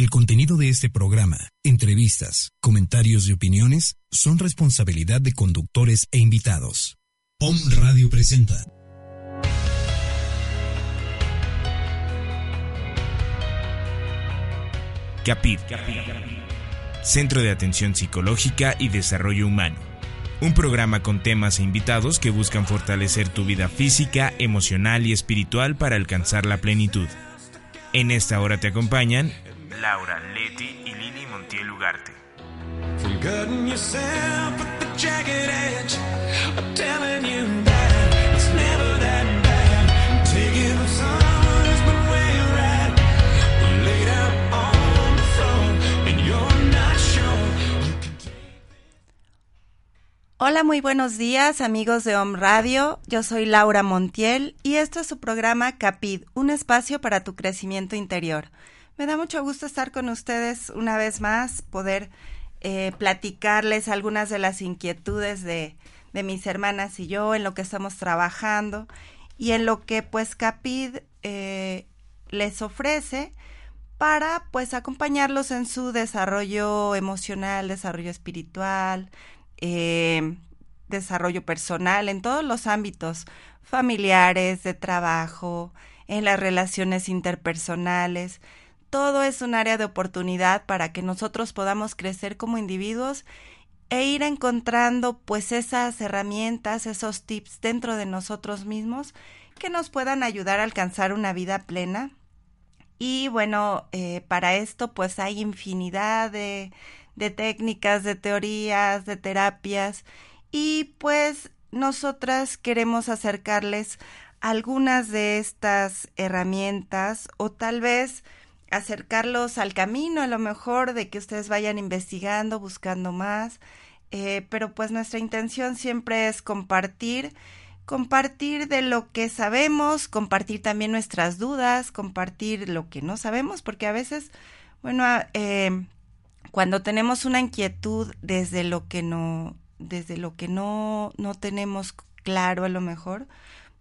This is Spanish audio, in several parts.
El contenido de este programa, entrevistas, comentarios y opiniones son responsabilidad de conductores e invitados. POM Radio presenta. CAPID, Centro de Atención Psicológica y Desarrollo Humano. Un programa con temas e invitados que buscan fortalecer tu vida física, emocional y espiritual para alcanzar la plenitud. En esta hora te acompañan Laura Leti y Lili Montiel Ugarte. Hola, muy buenos días amigos de Home Radio. Yo soy Laura Montiel y esto es su programa Capid, un espacio para tu crecimiento interior. Me da mucho gusto estar con ustedes una vez más, poder eh, platicarles algunas de las inquietudes de, de, mis hermanas y yo en lo que estamos trabajando y en lo que pues Capid eh, les ofrece para pues acompañarlos en su desarrollo emocional, desarrollo espiritual, eh, desarrollo personal, en todos los ámbitos familiares, de trabajo, en las relaciones interpersonales todo es un área de oportunidad para que nosotros podamos crecer como individuos e ir encontrando pues esas herramientas, esos tips dentro de nosotros mismos que nos puedan ayudar a alcanzar una vida plena. Y bueno, eh, para esto pues hay infinidad de, de técnicas, de teorías, de terapias y pues nosotras queremos acercarles algunas de estas herramientas o tal vez acercarlos al camino, a lo mejor de que ustedes vayan investigando, buscando más, eh, pero pues nuestra intención siempre es compartir, compartir de lo que sabemos, compartir también nuestras dudas, compartir lo que no sabemos, porque a veces, bueno, ah, eh, cuando tenemos una inquietud desde lo que no, desde lo que no, no tenemos claro a lo mejor,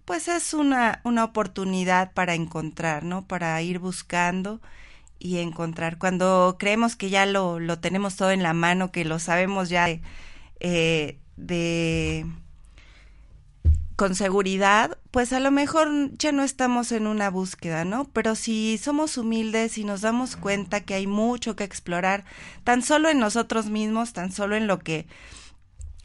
pues es una, una oportunidad para encontrar, ¿no? Para ir buscando y encontrar. Cuando creemos que ya lo, lo tenemos todo en la mano, que lo sabemos ya eh, de con seguridad, pues a lo mejor ya no estamos en una búsqueda, ¿no? Pero si somos humildes y nos damos cuenta que hay mucho que explorar, tan solo en nosotros mismos, tan solo en lo que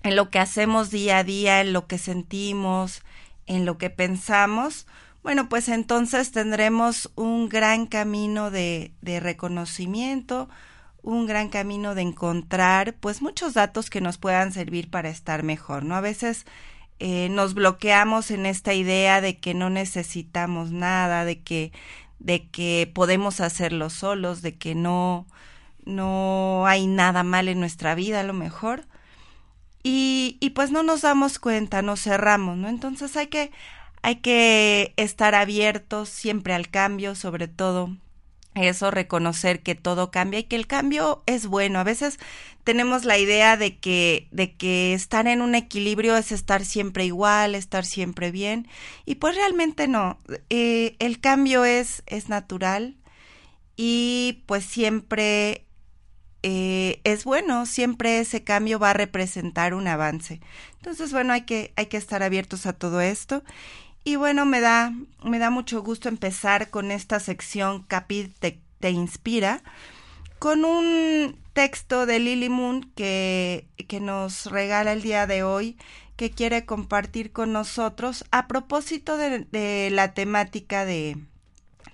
en lo que hacemos día a día, en lo que sentimos, en lo que pensamos, bueno, pues entonces tendremos un gran camino de, de reconocimiento, un gran camino de encontrar pues muchos datos que nos puedan servir para estar mejor, ¿no? A veces eh, nos bloqueamos en esta idea de que no necesitamos nada, de que, de que podemos hacerlo solos, de que no, no hay nada mal en nuestra vida a lo mejor. Y, y pues no nos damos cuenta, nos cerramos, ¿no? Entonces hay que, hay que estar abiertos siempre al cambio, sobre todo eso, reconocer que todo cambia y que el cambio es bueno. A veces tenemos la idea de que, de que estar en un equilibrio es estar siempre igual, estar siempre bien, y pues realmente no. Eh, el cambio es, es natural y pues siempre eh, es bueno, siempre ese cambio va a representar un avance. Entonces, bueno, hay que, hay que estar abiertos a todo esto. Y bueno, me da, me da mucho gusto empezar con esta sección Capit te, te inspira, con un texto de Lily Moon que, que nos regala el día de hoy, que quiere compartir con nosotros a propósito de, de la temática de,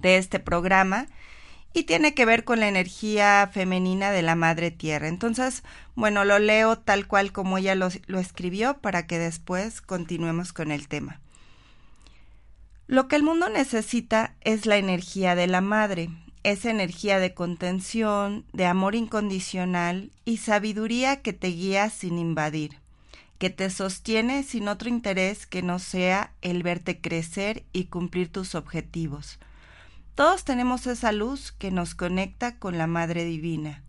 de este programa y tiene que ver con la energía femenina de la madre tierra. Entonces, bueno, lo leo tal cual como ella lo, escribió para que después continuemos con el tema. Lo que el mundo necesita es la energía de la madre, esa energía de contención, de amor incondicional y sabiduría que te guía sin invadir, que te sostiene sin otro interés que no sea el verte crecer y cumplir tus objetivos todos tenemos esa luz que nos conecta con la Madre Divina,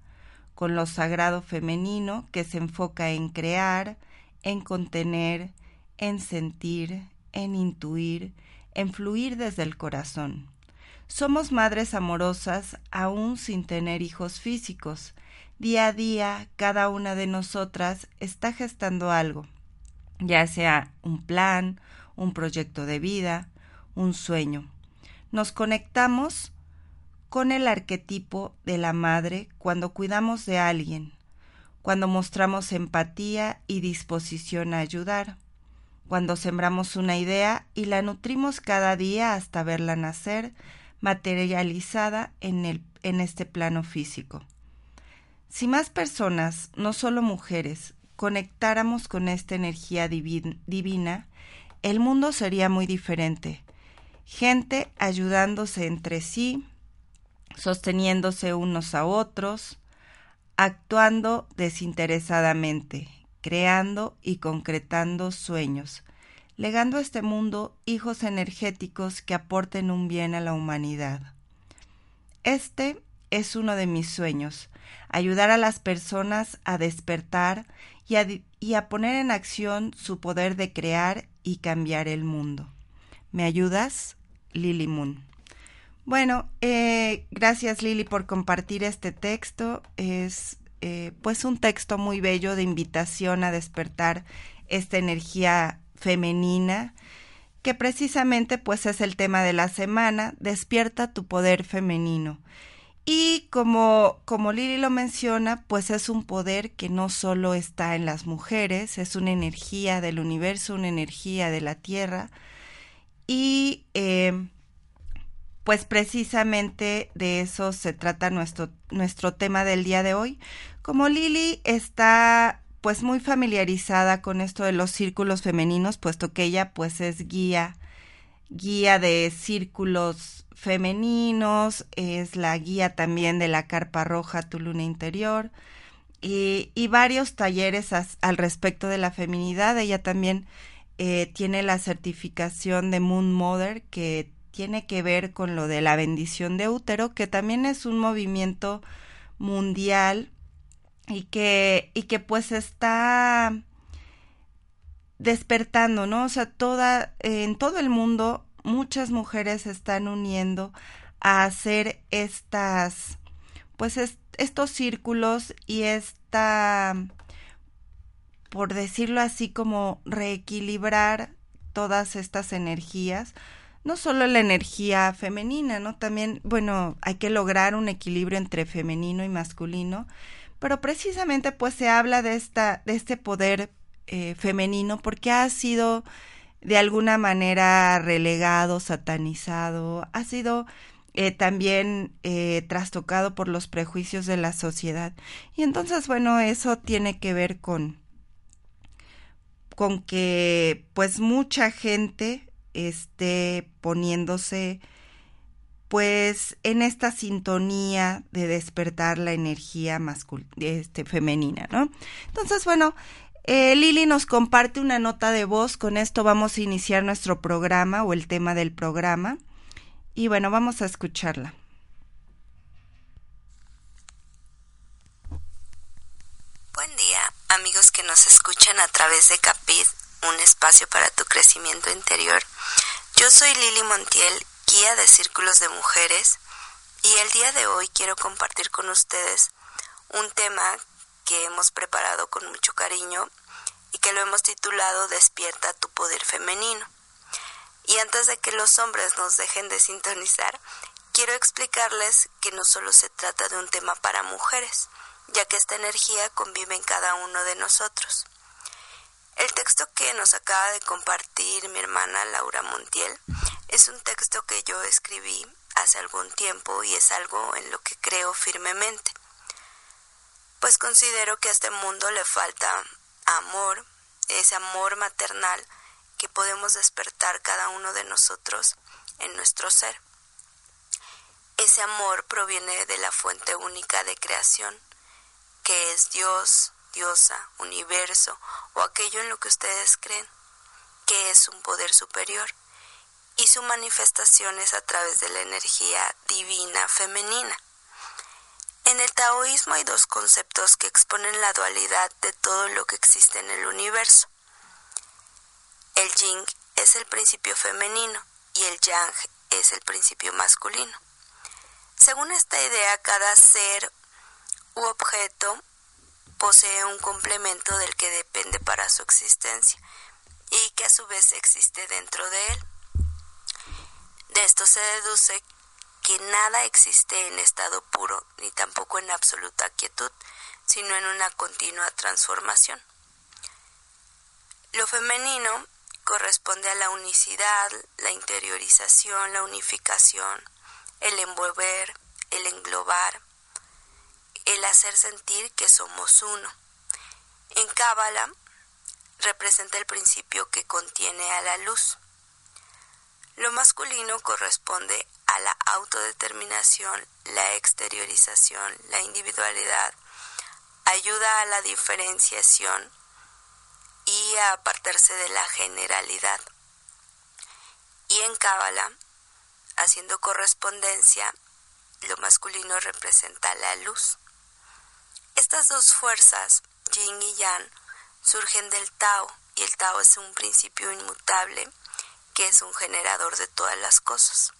con lo sagrado femenino que se enfoca en crear, en contener, en sentir, en intuir, en fluir desde el corazón. Somos madres amorosas aún sin tener hijos físicos. Día a día, cada una de nosotras está gestando algo, ya sea un plan, un proyecto de vida, un sueño. Nos conectamos con el arquetipo de la madre cuando cuidamos de alguien, cuando mostramos empatía y disposición a ayudar, cuando sembramos una idea y la nutrimos cada día hasta verla nacer, materializada en, el, en este plano físico. Si más personas, no solo mujeres, conectáramos con esta energía divina, el mundo sería muy diferente. Gente ayudándose entre sí, sosteniéndose unos a otros, actuando desinteresadamente, creando y concretando sueños, legando a este mundo hijos energéticos que aporten un bien a la humanidad. Este es uno de mis sueños, ayudar a las personas a despertar y a, poner en acción su poder de crear y cambiar el mundo. ¿Me ayudas? Lily Moon. Bueno, eh, gracias Lily por compartir este texto. Es eh, pues un texto muy bello de invitación a despertar esta energía femenina que precisamente pues es el tema de la semana, despierta tu poder femenino. Y como, como Lili lo menciona, pues es un poder que no solo está en las mujeres, es una energía del universo, una energía de la tierra. Y eh, pues precisamente de eso se trata nuestro, nuestro tema del día de hoy. Como Lili está pues muy familiarizada con esto de los círculos femeninos, puesto que ella pues es guía, guía de círculos femeninos, es la guía también de la Carpa Roja Tu Luna Interior y, varios talleres al respecto de la feminidad. Ella también eh, tiene la certificación de Moon Mother que tiene que ver con lo de la bendición de útero, que también es un movimiento mundial y que, y que pues está despertando, ¿no? O sea, toda, en todo el mundo muchas mujeres se están uniendo a hacer estas, pues estos círculos y esta, por decirlo así, como reequilibrar todas estas energías, no solo la energía femenina, ¿no? También, bueno, hay que lograr un equilibrio entre femenino y masculino, pero precisamente pues se habla de esta, de este poder eh, femenino porque ha sido de alguna manera relegado, satanizado, ha sido eh, también eh, trastocado por los prejuicios de la sociedad. Y entonces, bueno, eso tiene que ver con, con que pues mucha gente esté poniéndose pues en esta sintonía de despertar la energía este, femenina, ¿no? Entonces, bueno, eh, Lili nos comparte una nota de voz, con esto vamos a iniciar nuestro programa o el tema del programa. Y bueno, vamos a escucharla. Buen día, amigos que nos escuchan a través de Capid, un espacio para tu crecimiento interior. Yo soy Lili Montiel, guía de círculos de mujeres, y el día de hoy quiero compartir con ustedes un tema que hemos preparado con mucho cariño y que lo hemos titulado Despierta tu poder femenino. Y antes de que los hombres nos dejen de sintonizar, quiero explicarles que no solo se trata de un tema para mujeres, ya que esta energía convive en cada uno de nosotros. El texto que nos acaba de compartir mi hermana Laura Montiel es un texto que yo escribí hace algún tiempo y es algo en lo que creo firmemente pues considero que a este mundo le falta amor, ese amor maternal que podemos despertar cada uno de nosotros en nuestro ser. Ese amor proviene de la fuente única de creación, que es Dios, diosa, universo o aquello en lo que ustedes creen, que es un poder superior, y su manifestación es a través de la energía divina femenina. En el taoísmo hay dos conceptos que exponen la dualidad de todo lo que existe en el universo. El yin es el principio femenino y el yang es el principio masculino. Según esta idea, cada ser u objeto posee un complemento del que depende para su existencia y que a su vez existe dentro de él. De esto se deduce que nada existe en estado puro ni tampoco en absoluta quietud, sino en una continua transformación. Lo femenino corresponde a la unicidad, la interiorización, la unificación, el envolver, el englobar, el hacer sentir que somos uno. En Cábala representa el principio que contiene a la luz. Lo masculino corresponde a la autodeterminación, la exteriorización, la individualidad, ayuda a la diferenciación y a apartarse de la generalidad. Y en Cábala, haciendo correspondencia, lo masculino representa la luz. Estas dos fuerzas, yin y yang, surgen del Tao, y el Tao es un principio inmutable que es un generador de todas las cosas.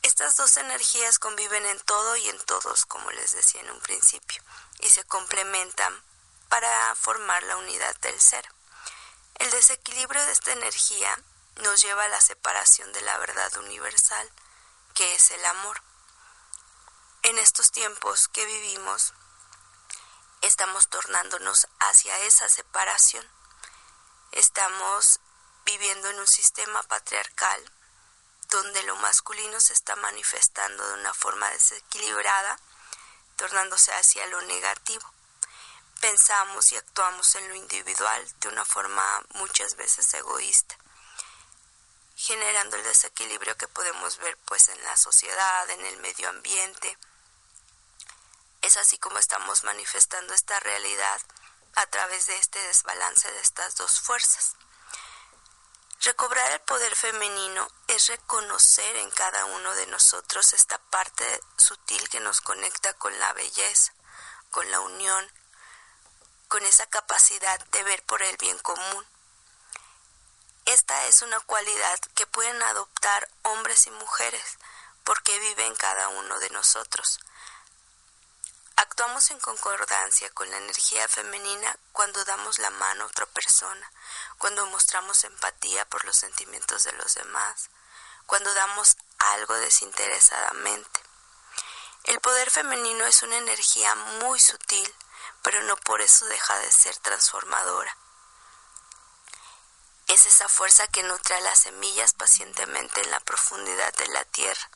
Estas dos energías conviven en todo y en todos, como les decía en un principio, y se complementan para formar la unidad del ser. El desequilibrio de esta energía nos lleva a la separación de la verdad universal, que es el amor. En estos tiempos que vivimos, estamos tornándonos hacia esa separación. Estamos viviendo en un sistema patriarcal donde lo masculino se está manifestando de una forma desequilibrada, tornándose hacia lo negativo. Pensamos y actuamos en lo individual de una forma muchas veces egoísta, generando el desequilibrio que podemos ver pues en la sociedad, en el medio ambiente. Es así como estamos manifestando esta realidad a través de este desbalance de estas dos fuerzas. Recobrar el poder femenino es reconocer en cada uno de nosotros esta parte sutil que nos conecta con la belleza, con la unión, con esa capacidad de ver por el bien común. Esta es una cualidad que pueden adoptar hombres y mujeres porque vive en cada uno de nosotros. Actuamos en concordancia con la energía femenina cuando damos la mano a otra persona, cuando mostramos empatía por los sentimientos de los demás, cuando damos algo desinteresadamente. El poder femenino es una energía muy sutil, pero no por eso deja de ser transformadora. Es esa fuerza que nutre a las semillas pacientemente en la profundidad de la tierra.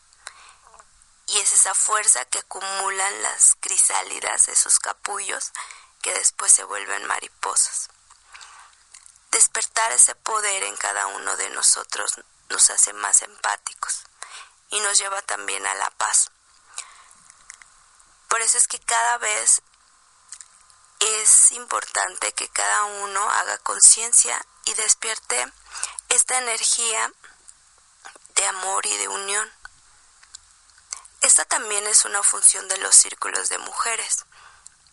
Esa fuerza que acumulan las crisálidas, esos capullos, que después se vuelven mariposas. Despertar ese poder en cada uno de nosotros nos hace más empáticos y nos lleva también a la paz. Por eso es que cada vez es importante que cada uno haga conciencia y despierte esta energía de amor y de unión. Esta también es una función de los círculos de mujeres.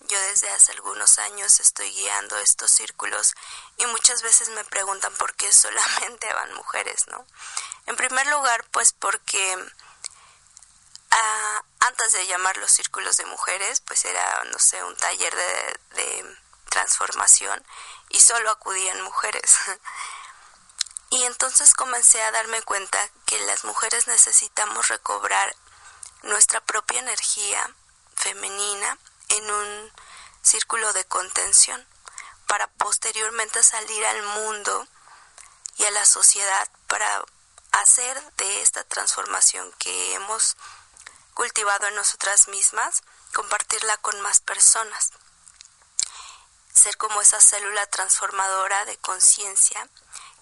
Yo desde hace algunos años estoy guiando estos círculos y muchas veces me preguntan por qué solamente van mujeres, ¿no? En primer lugar, pues porque ah, antes de llamar los círculos de mujeres, pues era, no sé, un taller de transformación y solo acudían mujeres. Y entonces comencé a darme cuenta que las mujeres necesitamos recobrar nuestra propia energía femenina en un círculo de contención para posteriormente salir al mundo y a la sociedad para hacer de esta transformación que hemos cultivado en nosotras mismas, compartirla con más personas. Ser como esa célula transformadora de conciencia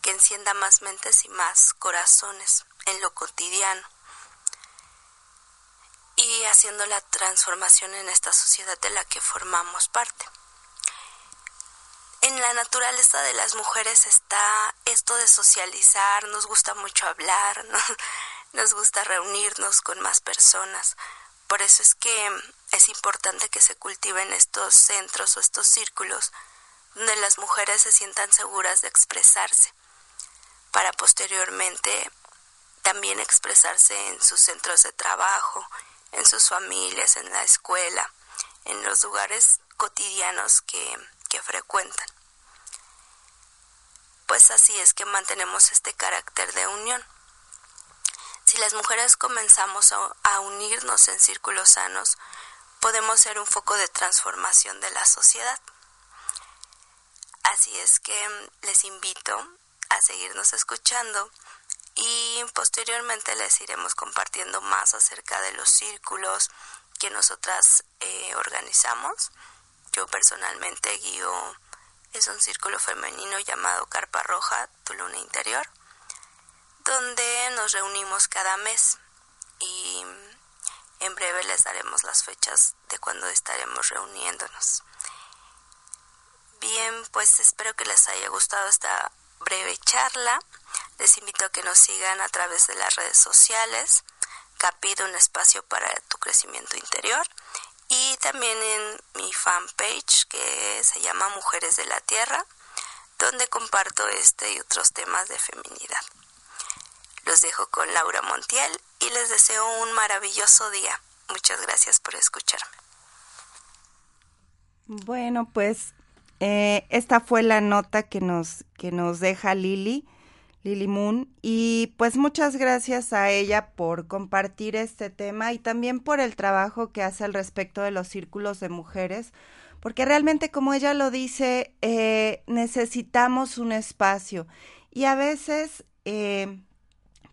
que encienda más mentes y más corazones en lo cotidiano y haciendo la transformación en esta sociedad de la que formamos parte. En la naturaleza de las mujeres está esto de socializar, nos gusta mucho hablar, nos gusta reunirnos con más personas. Por eso es que es importante que se cultiven estos centros o estos círculos donde las mujeres se sientan seguras de expresarse para posteriormente también expresarse en sus centros de trabajo, en sus familias, en la escuela, en los lugares cotidianos que, que frecuentan. Pues así es que mantenemos este carácter de unión. Si las mujeres comenzamos a, unirnos en círculos sanos, podemos ser un foco de transformación de la sociedad. Así es que mm, les invito a seguirnos escuchando y posteriormente les iremos compartiendo más acerca de los círculos que nosotras eh, organizamos. Yo personalmente guío, es un círculo femenino llamado Carpa Roja, tu luna interior donde nos reunimos cada mes y en breve les daremos las fechas de cuando estaremos reuniéndonos. Bien, pues espero que les haya gustado esta breve charla. Les invito a que nos sigan a través de las redes sociales. Capid, un espacio para tu crecimiento interior. Y también en mi fanpage que se llama Mujeres de la Tierra, donde comparto este y otros temas de feminidad. Los dejo con Laura Montiel y les deseo un maravilloso día. Muchas gracias por escucharme. Bueno, pues eh, esta fue la nota que nos, que nos deja Lili, Moon, y pues muchas gracias a ella por compartir este tema y también por el trabajo que hace al respecto de los círculos de mujeres, porque realmente como ella lo dice, eh, necesitamos un espacio. Y a veces... Eh,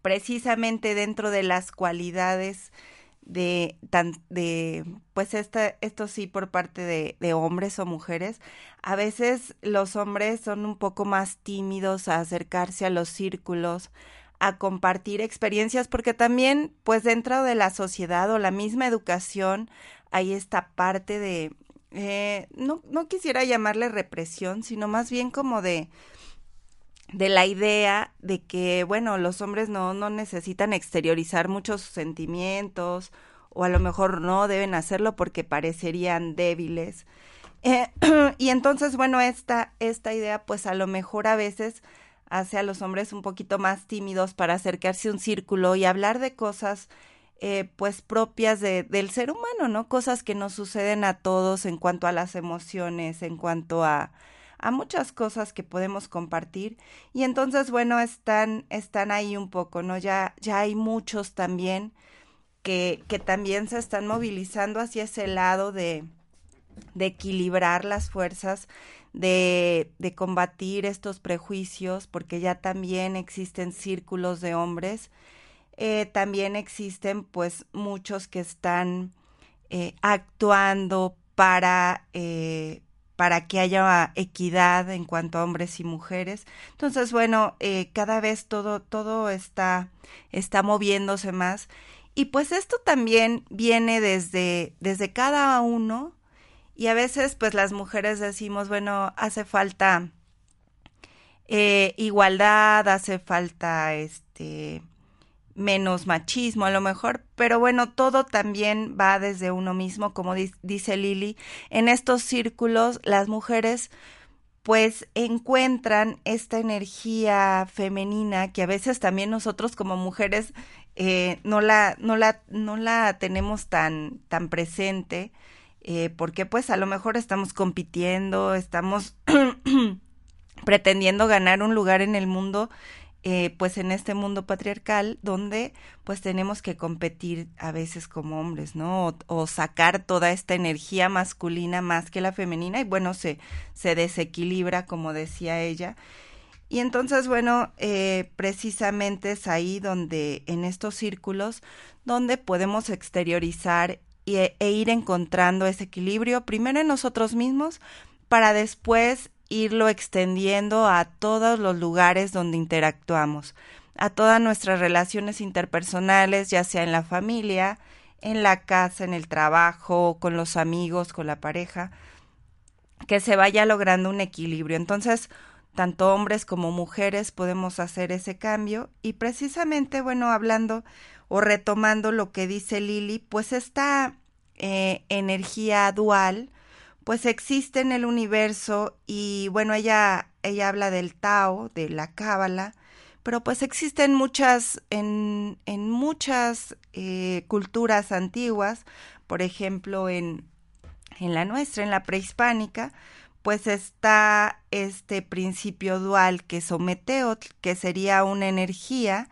precisamente dentro de las cualidades de, tan, de pues esta, esto sí por parte de, de, hombres o mujeres, a veces los hombres son un poco más tímidos a acercarse a los círculos, a compartir experiencias, porque también pues dentro de la sociedad o la misma educación hay esta parte de, eh, no, no quisiera llamarle represión, sino más bien como de de la idea de que, bueno, los hombres no, no necesitan exteriorizar muchos sentimientos o a lo mejor no deben hacerlo porque parecerían débiles. Eh, y entonces, bueno, esta, esta idea pues a lo mejor a veces hace a los hombres un poquito más tímidos para acercarse a un círculo y hablar de cosas eh, pues propias de, del ser humano, ¿no? Cosas que nos suceden a todos en cuanto a las emociones, en cuanto a, a muchas cosas que podemos compartir y entonces bueno están están ahí un poco no ya ya hay muchos también que que también se están movilizando hacia ese lado de de equilibrar las fuerzas de, de combatir estos prejuicios porque ya también existen círculos de hombres eh, también existen pues muchos que están eh, actuando para eh, para que haya equidad en cuanto a hombres y mujeres. Entonces, bueno, eh, cada vez todo, todo está, está moviéndose más. Y pues esto también viene desde, desde cada uno. Y a veces, pues las mujeres decimos, bueno, hace falta eh, igualdad, hace falta este menos machismo a lo mejor, pero bueno, todo también va desde uno mismo, como dice Lili. En estos círculos las mujeres pues encuentran esta energía femenina que a veces también nosotros como mujeres eh, no, la, no, la, no la tenemos tan, tan presente, eh, porque pues a lo mejor estamos compitiendo, estamos pretendiendo ganar un lugar en el mundo eh, pues en este mundo patriarcal donde pues tenemos que competir a veces como hombres, ¿no? O, sacar toda esta energía masculina más que la femenina y bueno, se, se desequilibra, como decía ella. Y entonces, bueno, eh, precisamente es ahí donde, en estos círculos, donde podemos exteriorizar e ir encontrando ese equilibrio, primero en nosotros mismos, para después irlo extendiendo a todos los lugares donde interactuamos, a todas nuestras relaciones interpersonales, ya sea en la familia, en la casa, en el trabajo, con los amigos, con la pareja, que se vaya logrando un equilibrio. Entonces, tanto hombres como mujeres podemos hacer ese cambio y precisamente, bueno, hablando o retomando lo que dice Lili, pues esta eh, energía dual, pues existe en el universo y bueno, ella, ella habla del Tao, de la Cábala, pero pues existen muchas, en, en muchas eh, culturas antiguas, por ejemplo en, en la nuestra, en la prehispánica, pues está este principio dual que es Ometeotl, que sería una energía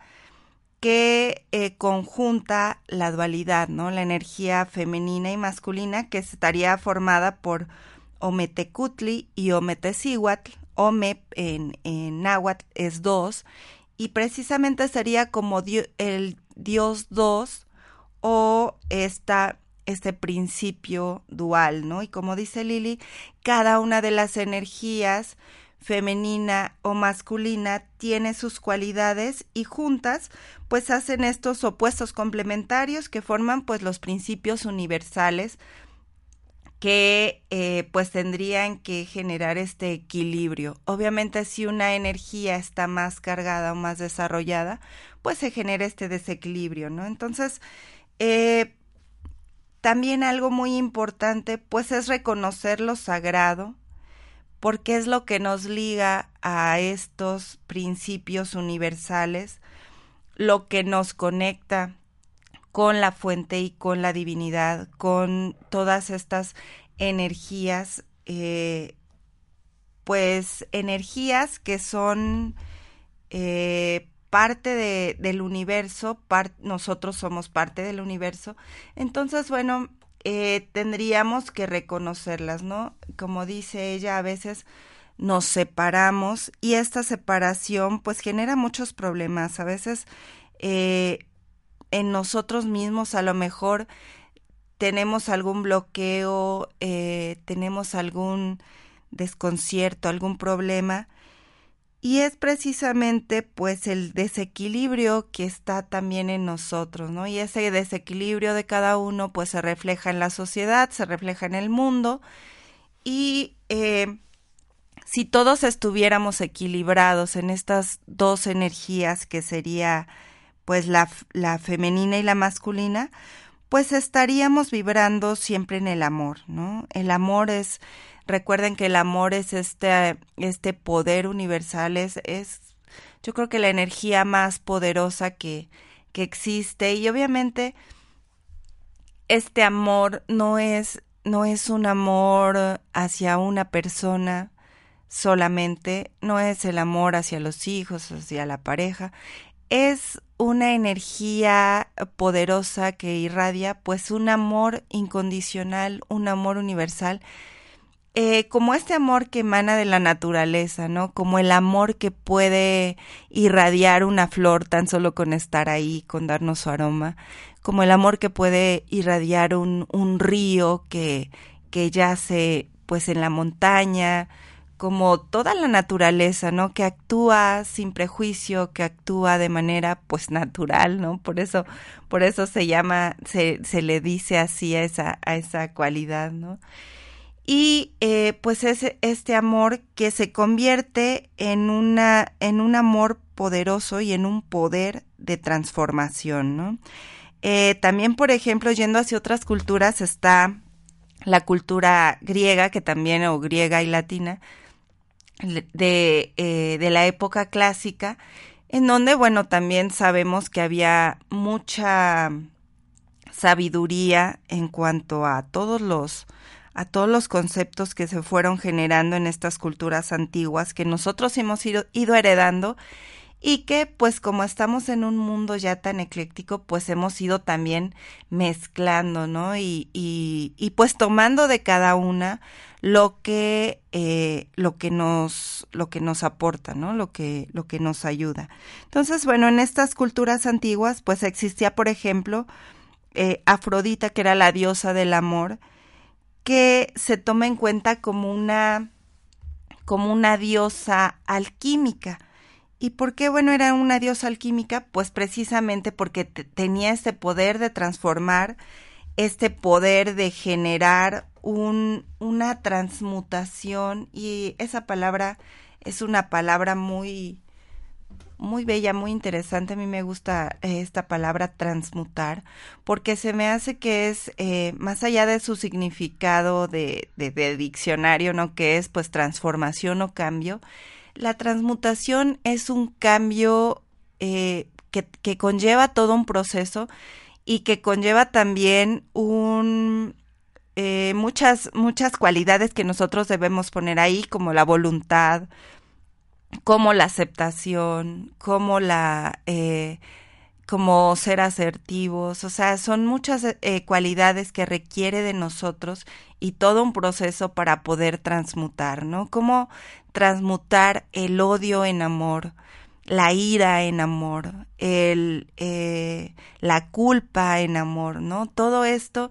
que eh, conjunta la dualidad, ¿no? La energía femenina y masculina que estaría formada por Ometecutli y Ometecihuatl. Ome en, en náhuatl es dos y precisamente sería como el dios dos o esta este principio dual, ¿no? Y como dice Lili, cada una de las energías femenina o masculina tiene sus cualidades y juntas pues hacen estos opuestos complementarios que forman pues los principios universales que eh, pues tendrían que generar este equilibrio. Obviamente si una energía está más cargada o más desarrollada, pues se genera este desequilibrio, ¿no? Entonces, eh, también algo muy importante pues es reconocer lo sagrado, porque es lo que nos liga a estos principios universales, lo que nos conecta con la fuente y con la divinidad, con todas estas energías, eh, pues energías que son eh, parte de, del universo, nosotros somos parte del universo. Entonces, bueno, eh, tendríamos que reconocerlas, ¿no? Como dice ella, a veces nos separamos y esta separación pues genera muchos problemas. A veces eh, en nosotros mismos a lo mejor tenemos algún bloqueo, eh, tenemos algún desconcierto, algún problema y es precisamente pues el desequilibrio que está también en nosotros, ¿no? Y ese desequilibrio de cada uno pues se refleja en la sociedad, se refleja en el mundo y eh, si todos estuviéramos equilibrados en estas dos energías que sería pues la, la femenina y la masculina, pues estaríamos vibrando siempre en el amor, ¿no? El amor es Recuerden que el amor es este, este poder universal, es, es yo creo que la energía más poderosa que, que existe. Y obviamente este amor no es, no es un amor hacia una persona solamente, no es el amor hacia los hijos, hacia la pareja, es una energía poderosa que irradia pues un amor incondicional, un amor universal eh, como este amor que emana de la naturaleza, ¿no? Como el amor que puede irradiar una flor tan solo con estar ahí, con darnos su aroma, como el amor que puede irradiar un, un río que, que yace pues en la montaña, como toda la naturaleza, ¿no? Que actúa sin prejuicio, que actúa de manera pues natural, ¿no? Por eso, por eso se llama, se, se le dice así a esa, a esa cualidad, ¿no? Y eh, pues es este amor que se convierte en una en un amor poderoso y en un poder de transformación ¿no? Eh, también por ejemplo yendo hacia otras culturas está la cultura griega que también o griega y latina de, eh, de la época clásica en donde bueno también sabemos que había mucha sabiduría en cuanto a todos los a todos los conceptos que se fueron generando en estas culturas antiguas que nosotros hemos ido, heredando y que pues como estamos en un mundo ya tan ecléctico pues hemos ido también mezclando no y, y, y pues tomando de cada una lo que eh, lo que nos lo que nos aporta no lo que lo que nos ayuda. Entonces bueno en estas culturas antiguas pues existía por ejemplo eh, Afrodita que era la diosa del amor que se toma en cuenta como una como una diosa alquímica. ¿Y por qué, bueno, era una diosa alquímica? Pues precisamente porque tenía este poder de transformar, este poder de generar un, una transmutación y esa palabra es una palabra muy, muy bella, muy interesante. A mí me gusta eh, esta palabra transmutar porque se me hace que es, eh, más allá de su significado de, de, diccionario, ¿no? Que es pues transformación o cambio. La transmutación es un cambio eh, que, conlleva todo un proceso y que conlleva también un eh, muchas muchas cualidades que nosotros debemos poner ahí como la voluntad como la aceptación como la eh, como ser asertivos, o sea, son muchas eh, cualidades que requiere de nosotros y todo un proceso para poder transmutar, ¿no? Cómo transmutar el odio en amor, la ira en amor, el, eh, la culpa en amor, ¿no? Todo esto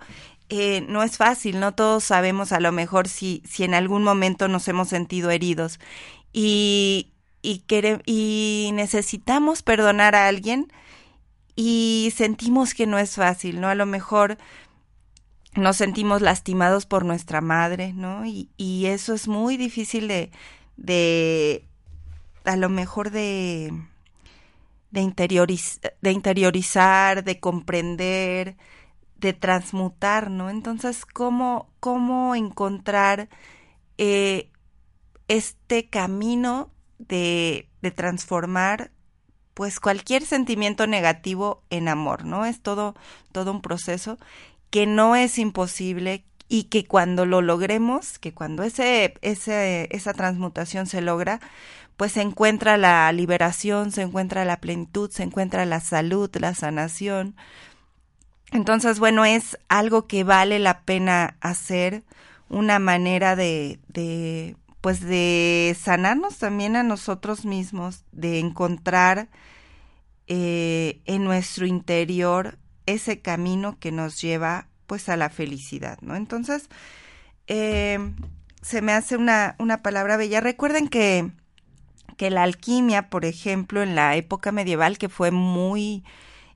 eh, no es fácil, no todos sabemos a lo mejor si, si en algún momento nos hemos sentido heridos y, y, y necesitamos perdonar a alguien, y sentimos que no es fácil, ¿no? A lo mejor nos sentimos lastimados por nuestra madre, ¿no? Y, y eso es muy difícil de, de a lo mejor de, de, de interiorizar, de comprender, de transmutar, ¿no? Entonces, ¿cómo, cómo encontrar eh, este camino de, de transformar pues cualquier sentimiento negativo en amor, ¿no? Es todo, todo un proceso que no es imposible y que cuando lo logremos, que cuando ese, ese, esa transmutación se logra, pues se encuentra la liberación, se encuentra la plenitud, se encuentra la salud, la sanación. Entonces, bueno, es algo que vale la pena hacer, una manera de, de pues de sanarnos también a nosotros mismos, de encontrar eh, en nuestro interior ese camino que nos lleva pues a la felicidad, ¿no? Entonces, eh, se me hace una, una palabra bella. Recuerden que, que la alquimia, por ejemplo, en la época medieval, que fue muy,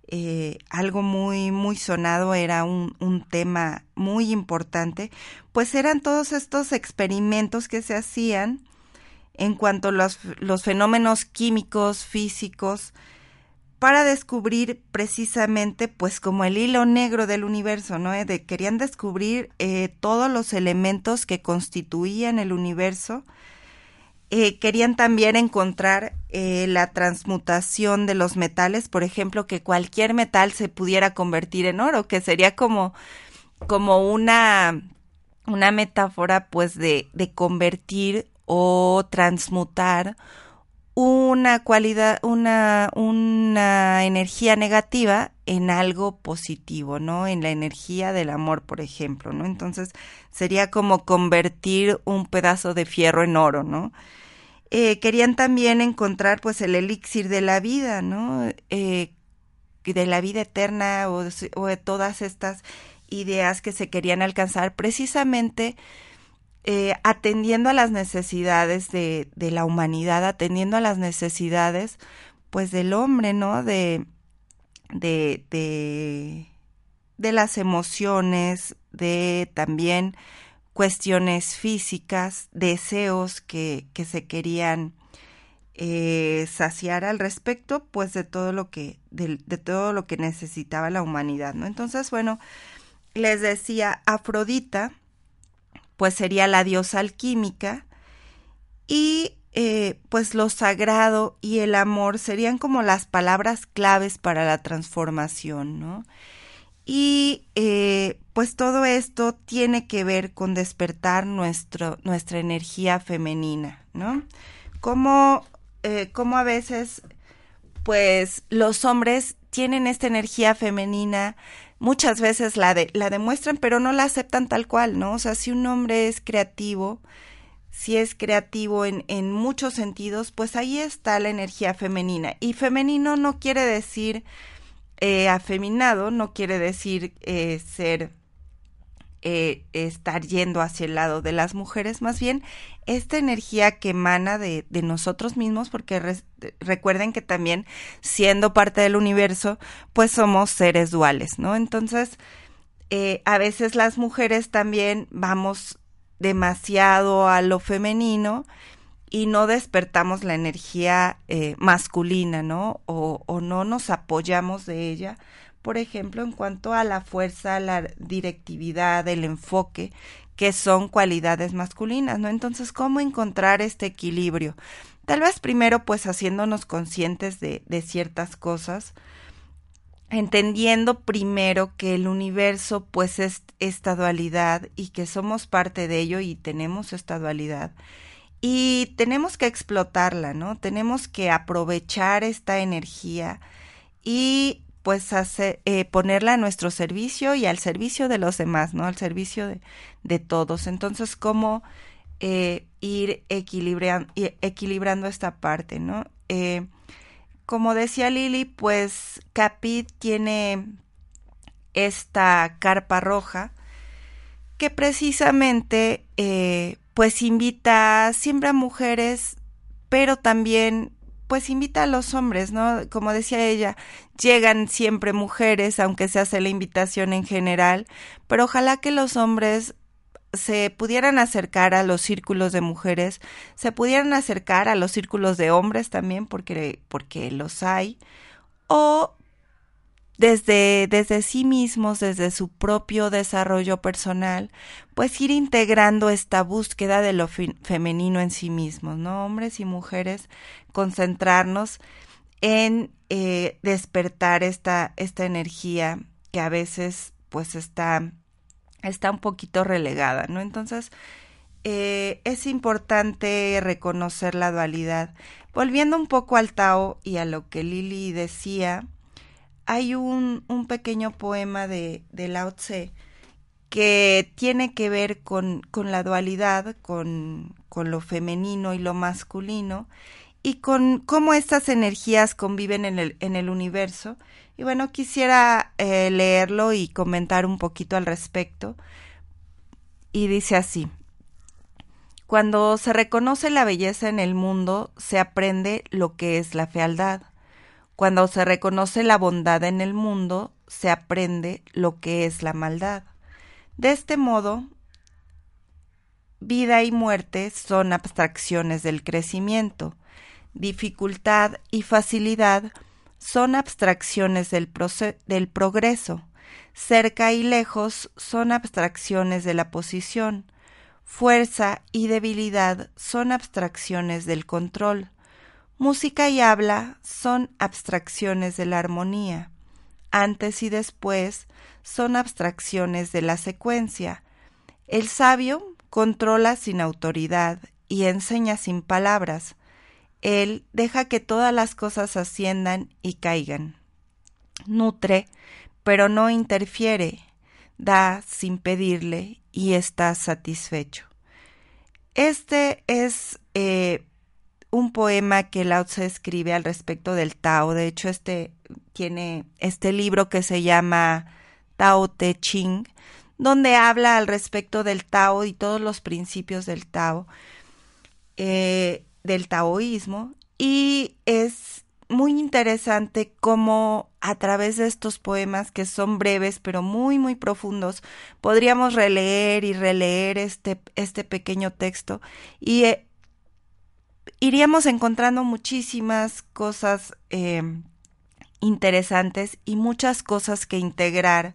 eh, algo muy, muy sonado, era un, un, tema muy importante, pues eran todos estos experimentos que se hacían en cuanto a los, los fenómenos químicos, físicos, para descubrir precisamente pues como el hilo negro del universo, ¿no? De, querían descubrir eh, todos los elementos que constituían el universo. Eh, querían también encontrar eh, la transmutación de los metales, por ejemplo, que cualquier metal se pudiera convertir en oro, que sería como, como una, una metáfora pues de, de convertir o transmutar una cualidad, una, una energía negativa en algo positivo, ¿no? En la energía del amor, por ejemplo, ¿no? Entonces sería como convertir un pedazo de fierro en oro, ¿no? Eh, querían también encontrar pues el elixir de la vida, ¿no? Eh, de la vida eterna o, o de todas estas ideas que se querían alcanzar precisamente eh, atendiendo a las necesidades de, de, la humanidad, atendiendo a las necesidades, pues, del hombre, ¿no? De, de, de, las emociones, de también cuestiones físicas, deseos que, que se querían eh, saciar al respecto, pues de todo lo que, de todo lo que necesitaba la humanidad, ¿no? Entonces, bueno, les decía, Afrodita, pues sería la diosa alquímica y eh, pues lo sagrado y el amor serían como las palabras claves para la transformación, ¿no? Y eh, pues todo esto tiene que ver con despertar nuestro, nuestra energía femenina, ¿no? Como, eh, como a veces pues los hombres tienen esta energía femenina muchas veces la, de, la demuestran, pero no la aceptan tal cual, ¿no? O sea, si un hombre es creativo, si es creativo en, en muchos sentidos, pues ahí está la energía femenina. Y femenino no quiere decir eh, afeminado, no quiere decir eh, ser eh, estar yendo hacia el lado de las mujeres, más bien esta energía que emana de, de nosotros mismos, porque recuerden que también siendo parte del universo, pues somos seres duales, ¿no? Entonces, eh, a veces las mujeres también vamos demasiado a lo femenino y no despertamos la energía eh, masculina, ¿no? O, o no nos apoyamos de ella por ejemplo, en cuanto a la fuerza, la directividad, el enfoque que son cualidades masculinas, ¿no? Entonces, ¿cómo encontrar este equilibrio? Tal vez primero pues haciéndonos conscientes de, de ciertas cosas, entendiendo primero que el universo pues es esta dualidad y que somos parte de ello y tenemos esta dualidad. Y tenemos que explotarla, ¿no? Tenemos que aprovechar esta energía y pues hacer, eh, ponerla a nuestro servicio y al servicio de los demás, ¿no? Al servicio de, todos. Entonces, ¿cómo eh, ir equilibrando esta parte, ¿no? Eh, como decía Lili, pues Capit tiene esta carpa roja que precisamente eh, pues invita siempre a mujeres, pero también pues invita a los hombres, ¿no? Como decía ella, llegan siempre mujeres, aunque se hace la invitación en general, pero ojalá que los hombres se pudieran acercar a los círculos de mujeres, se pudieran acercar a los círculos de hombres también, porque, porque los hay, o desde, desde sí mismos, desde su propio desarrollo personal, pues ir integrando esta búsqueda de lo femenino en sí mismos, ¿no? Hombres y mujeres, concentrarnos en eh, despertar esta, esta energía que a veces pues está está un poquito relegada, ¿no? Entonces, eh, es importante reconocer la dualidad. Volviendo un poco al Tao y a lo que Lili decía, hay un, un pequeño poema de, de, Lao Tse que tiene que ver con, con la dualidad, con, con lo femenino y lo masculino, y con cómo estas energías conviven en el, en el universo y bueno, quisiera eh, leerlo y comentar un poquito al respecto. Y dice así, cuando se reconoce la belleza en el mundo, se aprende lo que es la fealdad. Cuando se reconoce la bondad en el mundo, se aprende lo que es la maldad. De este modo, vida y muerte son abstracciones del crecimiento. Dificultad y facilidad son abstracciones del, del progreso. Cerca y lejos son abstracciones de la posición. Fuerza y debilidad son abstracciones del control. Música y habla son abstracciones de la armonía. Antes y después son abstracciones de la secuencia. El sabio controla sin autoridad y enseña sin palabras. Él deja que todas las cosas asciendan y caigan. Nutre, pero no interfiere. Da sin pedirle y está satisfecho. Este es eh, un poema que Lao Tse escribe al respecto del Tao. De hecho, este tiene este libro que se llama Tao Te Ching, donde habla al respecto del Tao y todos los principios del Tao. Eh, del taoísmo y es muy interesante cómo a través de estos poemas que son breves pero muy muy profundos podríamos releer y releer este, este pequeño texto y eh, iríamos encontrando muchísimas cosas eh, interesantes y muchas cosas que integrar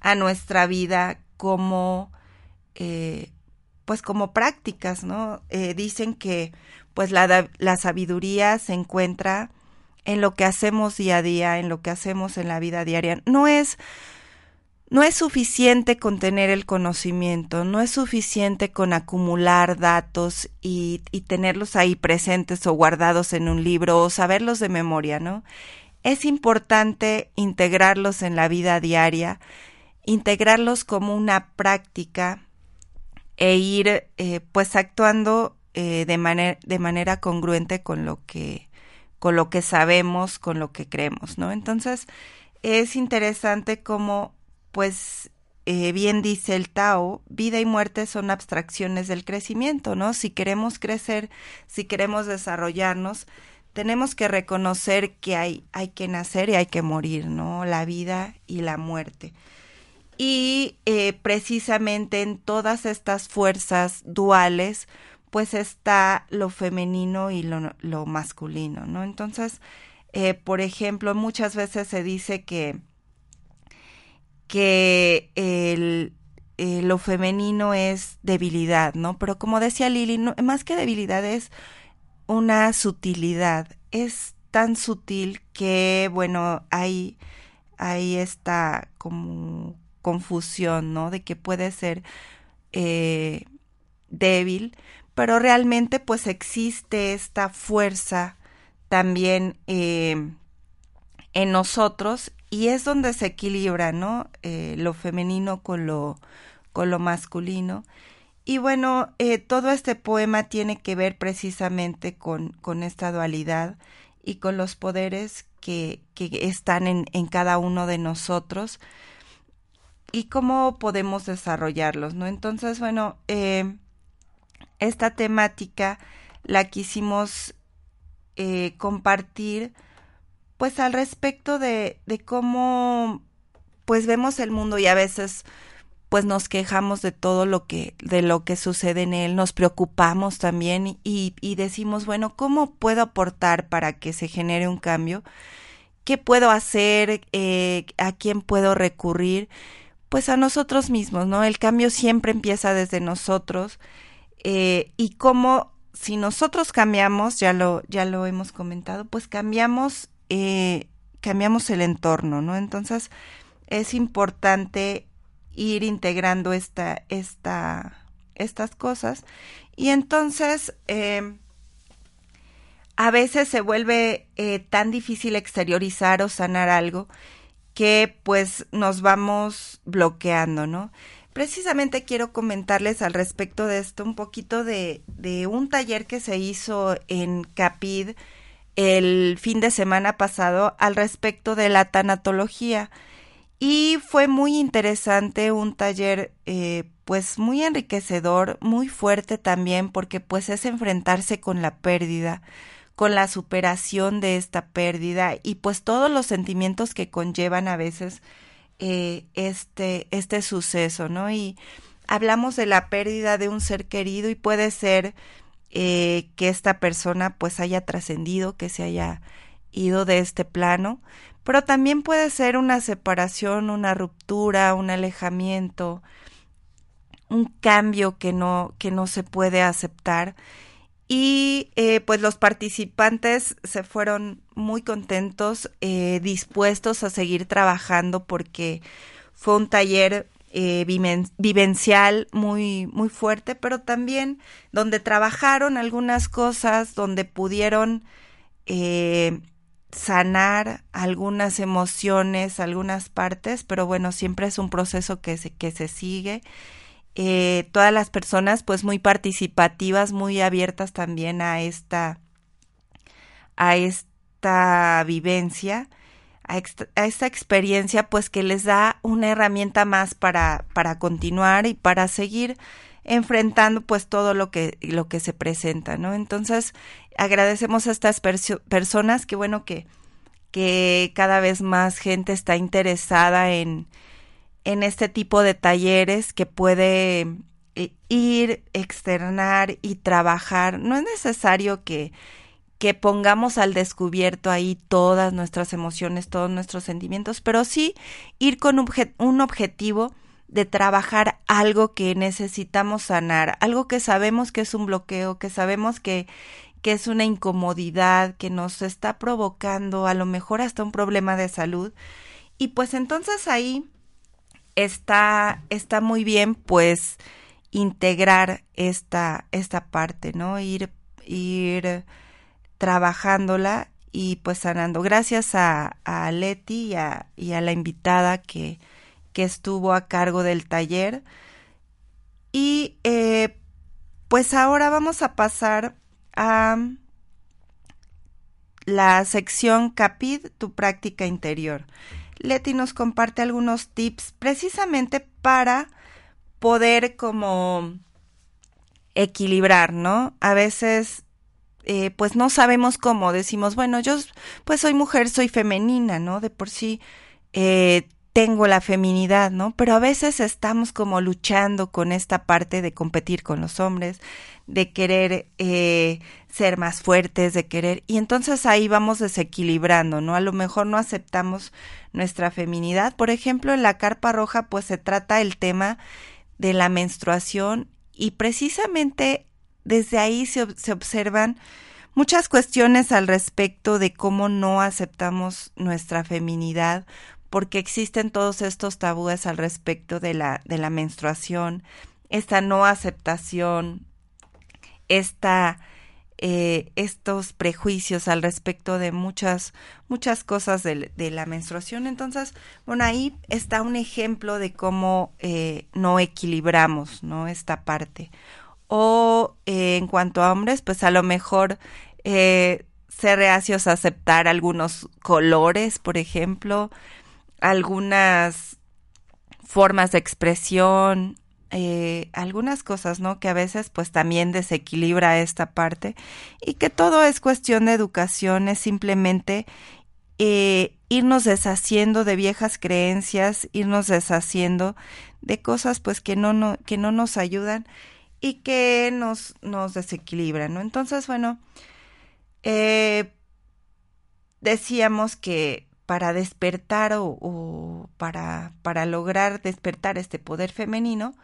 a nuestra vida como eh, pues como prácticas, ¿no? dicen que pues la, la sabiduría se encuentra en lo que hacemos día a día, en lo que hacemos en la vida diaria. No es, no es suficiente con tener el conocimiento, no es suficiente con acumular datos y, tenerlos ahí presentes o guardados en un libro o saberlos de memoria, ¿no? Es importante integrarlos en la vida diaria, integrarlos como una práctica e ir eh, pues actuando eh, de, manera de manera congruente con lo que con lo que sabemos, con lo que creemos, ¿no? Entonces, es interesante como, pues, eh, bien dice el Tao, vida y muerte son abstracciones del crecimiento, ¿no? Si queremos crecer, si queremos desarrollarnos, tenemos que reconocer que hay, hay que nacer y hay que morir, ¿no? La vida y la muerte. Y eh, precisamente en todas estas fuerzas duales, pues está lo femenino y lo, masculino, ¿no? Entonces, eh, por ejemplo, muchas veces se dice que, que el, eh, lo femenino es debilidad, ¿no? Pero como decía Lili, más que debilidad es una sutilidad. Es tan sutil que, bueno, hay, hay esta como confusión, ¿no? De que puede ser eh, débil, pero realmente pues existe esta fuerza también eh, en nosotros y es donde se equilibra, ¿no? Eh, lo femenino con lo, con lo masculino. Y bueno, eh, todo este poema tiene que ver precisamente con, con esta dualidad y con los poderes que, que están en, en, cada uno de nosotros y cómo podemos desarrollarlos, ¿no? Entonces, bueno, eh, esta temática la quisimos compartir pues al respecto de, de cómo pues vemos el mundo y a veces pues nos quejamos de todo lo que de lo que sucede en él, nos preocupamos también y, y, decimos, bueno, ¿cómo puedo aportar para que se genere un cambio? ¿Qué puedo hacer? Eh, ¿A quién puedo recurrir? Pues a nosotros mismos, ¿no? El cambio siempre empieza desde nosotros eh, y cómo si nosotros cambiamos, ya lo, ya lo hemos comentado, pues cambiamos, eh, cambiamos el entorno, ¿no? Entonces es importante ir integrando esta, esta, estas cosas. Y entonces, eh, a veces se vuelve eh, tan difícil exteriorizar o sanar algo que pues nos vamos bloqueando, ¿no? Precisamente quiero comentarles al respecto de esto un poquito de, de un taller que se hizo en Capid el fin de semana pasado al respecto de la tanatología. Y fue muy interesante, un taller eh, pues muy enriquecedor, muy fuerte también, porque pues es enfrentarse con la pérdida, con la superación de esta pérdida y pues todos los sentimientos que conllevan a veces eh, este, este suceso, ¿no? Y hablamos de la pérdida de un ser querido y puede ser eh, que esta persona pues haya trascendido, que se haya ido de este plano, pero también puede ser una separación, una ruptura, un alejamiento, un cambio que no, que no se puede aceptar. Y eh, pues los participantes se fueron muy contentos, eh, dispuestos a seguir trabajando porque fue un taller eh, vivencial muy, muy fuerte, pero también donde trabajaron algunas cosas, donde pudieron eh, sanar algunas emociones, algunas partes, pero bueno, siempre es un proceso que se, que se sigue. Eh, todas las personas pues muy participativas, muy abiertas también a esta, a esta vivencia, a, esta experiencia pues que les da una herramienta más para, para continuar y para seguir enfrentando pues todo lo que, lo que se presenta, ¿no? Entonces, agradecemos a estas personas que bueno que, que cada vez más gente está interesada en, en este tipo de talleres que puede eh, ir, externar y trabajar. No es necesario que, que pongamos al descubierto ahí todas nuestras emociones, todos nuestros sentimientos, pero sí ir con un objetivo de trabajar algo que necesitamos sanar, algo que sabemos que es un bloqueo, que sabemos que, que es una incomodidad, que nos está provocando a lo mejor hasta un problema de salud. Y pues entonces ahí está, está muy bien pues integrar esta, esta parte, ¿no? Ir, ir trabajándola y pues sanando. Gracias a, a Leti y a, la invitada que, que estuvo a cargo del taller. Y eh, pues ahora vamos a pasar a la sección Capid, tu práctica interior. Leti nos comparte algunos tips precisamente para poder como equilibrar, ¿no? A veces eh, pues no sabemos cómo, decimos, bueno, yo pues soy mujer, soy femenina, ¿no? De por sí eh, tengo la feminidad, ¿no? Pero a veces estamos como luchando con esta parte de competir con los hombres, de querer eh, ser más fuertes, de querer, y entonces ahí vamos desequilibrando, ¿no? A lo mejor no aceptamos nuestra feminidad. Por ejemplo, en la carpa roja, pues se trata el tema de la menstruación y precisamente desde ahí se, se observan muchas cuestiones al respecto de cómo no aceptamos nuestra feminidad, porque existen todos estos tabúes al respecto de la, de la menstruación, esta no aceptación, esta, eh, estos prejuicios al respecto de muchas, muchas cosas de, de, la menstruación. Entonces, bueno, ahí está un ejemplo de cómo eh, no equilibramos, ¿no? Esta parte o eh, en cuanto a hombres, pues a lo mejor eh, ser reacios a aceptar algunos colores, por ejemplo, algunas formas de expresión, eh, algunas cosas, ¿no? Que a veces pues también desequilibra esta parte y que todo es cuestión de educación, es simplemente irnos deshaciendo de viejas creencias, irnos deshaciendo de cosas pues que no, no, que no nos ayudan y que nos, nos desequilibran, ¿no? Entonces, bueno, eh, decíamos que para despertar o, o, para, para lograr despertar este poder femenino,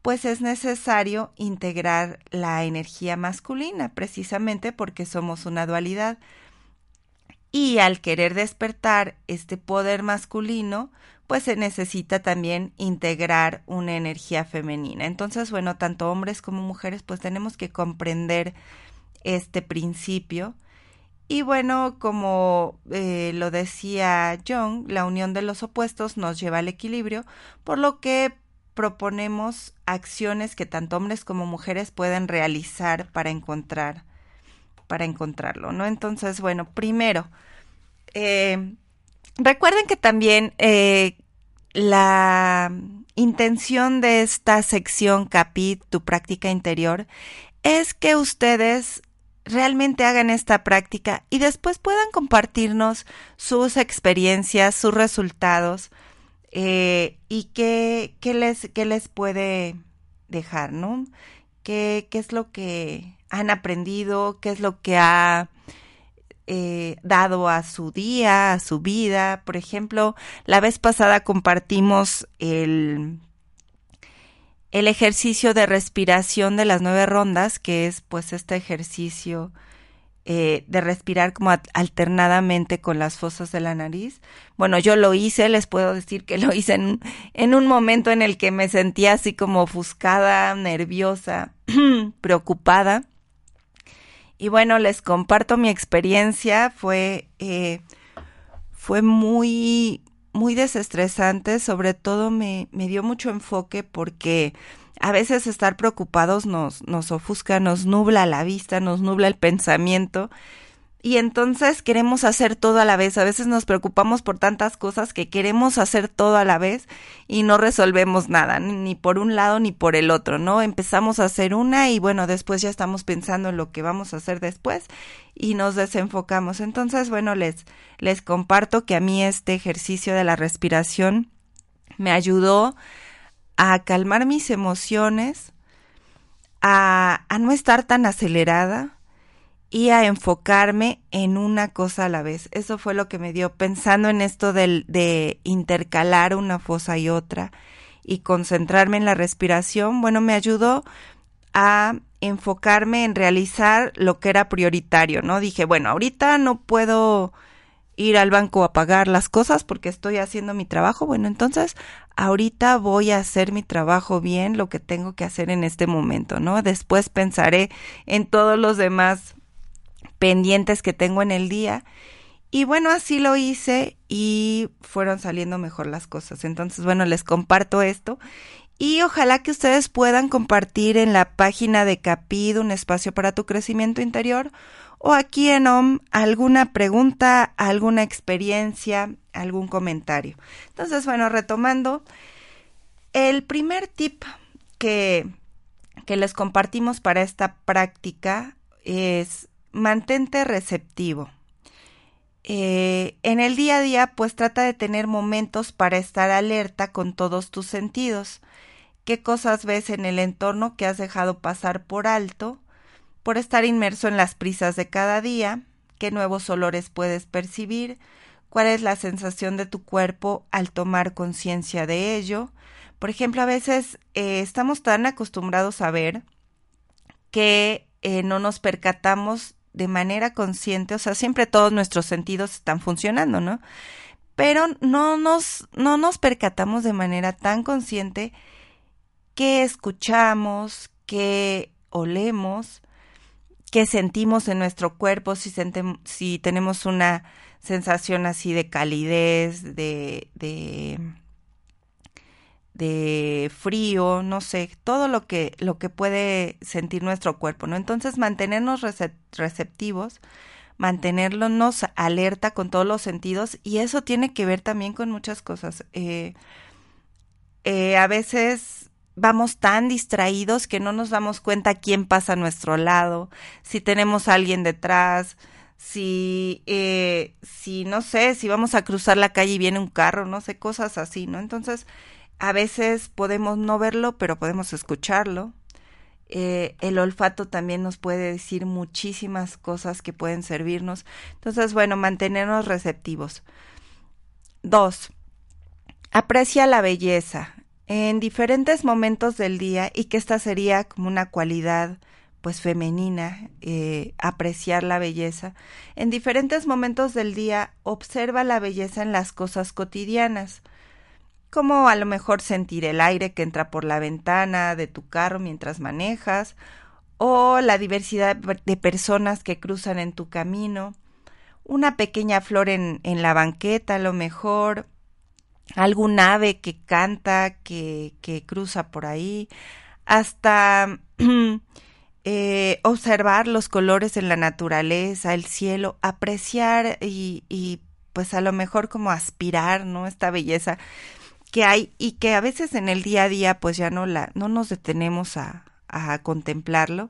pues es necesario integrar la energía masculina, precisamente porque somos una dualidad. Y al querer despertar este poder masculino, pues se necesita también integrar una energía femenina. Entonces, bueno, tanto hombres como mujeres, pues tenemos que comprender este principio. Y bueno, como eh, lo decía John, la unión de los opuestos nos lleva al equilibrio, por lo que proponemos acciones que tanto hombres como mujeres pueden realizar para encontrar, para encontrarlo, ¿no? Entonces, bueno, primero, eh, Recuerden que también eh, la intención de esta sección CAPIT, tu práctica interior, es que ustedes realmente hagan esta práctica y después puedan compartirnos sus experiencias, sus resultados eh, y qué, qué, les, qué les puede dejar, ¿no? ¿Qué, ¿Qué es lo que han aprendido? ¿Qué es lo que ha eh, dado a su día, a su vida. Por ejemplo, la vez pasada compartimos el, el ejercicio de respiración de las nueve rondas, que es pues este ejercicio eh, de respirar como alternadamente con las fosas de la nariz. Bueno, yo lo hice, les puedo decir que lo hice en, en un momento en el que me sentía así como ofuscada, nerviosa, preocupada. Y bueno, les comparto mi experiencia. Fue, eh, fue muy, muy desestresante. Sobre todo me, me dio mucho enfoque porque a veces estar preocupados nos, nos ofusca, nos nubla la vista, nos nubla el pensamiento y entonces queremos hacer todo a la vez. A veces nos preocupamos por tantas cosas que queremos hacer todo a la vez y no resolvemos nada, ni por un lado ni por el otro, ¿no? Empezamos a hacer una y bueno, después ya estamos pensando en lo que vamos a hacer después y nos desenfocamos. Entonces, bueno, les, les comparto que a mí este ejercicio de la respiración me ayudó a calmar mis emociones, a, a no estar tan acelerada, y a enfocarme en una cosa a la vez. Eso fue lo que me dio pensando en esto de, de intercalar una fosa y otra y concentrarme en la respiración. Bueno, me ayudó a enfocarme en realizar lo que era prioritario, ¿no? Dije, bueno, ahorita no puedo ir al banco a pagar las cosas porque estoy haciendo mi trabajo. Bueno, entonces ahorita voy a hacer mi trabajo bien, lo que tengo que hacer en este momento, ¿no? Después pensaré en todos los demás pendientes que tengo en el día. Y bueno, así lo hice y fueron saliendo mejor las cosas. Entonces, bueno, les comparto esto y ojalá que ustedes puedan compartir en la página de Capid un espacio para tu crecimiento interior o aquí en OM alguna pregunta, alguna experiencia, algún comentario. Entonces, bueno, retomando, el primer tip que, que les compartimos para esta práctica es mantente receptivo. Eh, en el día a día, pues trata de tener momentos para estar alerta con todos tus sentidos. ¿Qué cosas ves en el entorno que has dejado pasar por alto? Por estar inmerso en las prisas de cada día, ¿qué nuevos olores puedes percibir? ¿Cuál es la sensación de tu cuerpo al tomar conciencia de ello? Por ejemplo, a veces eh, estamos tan acostumbrados a ver que eh, no nos percatamos de manera consciente, o sea, siempre todos nuestros sentidos están funcionando, ¿no? Pero no nos, no nos percatamos de manera tan consciente que escuchamos, que olemos, que sentimos en nuestro cuerpo, si, si tenemos una sensación así de calidez, de, de, de frío, no sé, todo lo que, lo que puede sentir nuestro cuerpo, ¿no? Entonces mantenernos receptivos, mantenernos alerta con todos los sentidos y eso tiene que ver también con muchas cosas. Eh, eh, a veces vamos tan distraídos que no nos damos cuenta quién pasa a nuestro lado, si tenemos a alguien detrás, si, eh, si no sé, si vamos a cruzar la calle y viene un carro, no sé, cosas así, ¿no? Entonces, a veces podemos no verlo, pero podemos escucharlo. Eh, el olfato también nos puede decir muchísimas cosas que pueden servirnos. Entonces, bueno, mantenernos receptivos. Dos, aprecia la belleza en diferentes momentos del día y que esta sería como una cualidad pues femenina, eh, apreciar la belleza. En diferentes momentos del día observa la belleza en las cosas cotidianas, como a lo mejor sentir el aire que entra por la ventana de tu carro mientras manejas, o la diversidad de personas que cruzan en tu camino, una pequeña flor en, en la banqueta a lo mejor, algún ave que canta, que, que cruza por ahí, hasta eh, observar los colores en la naturaleza, el cielo, apreciar y, y pues a lo mejor como aspirar, ¿no? Esta belleza que hay y que a veces en el día a día pues ya no la, no nos detenemos a, a contemplarlo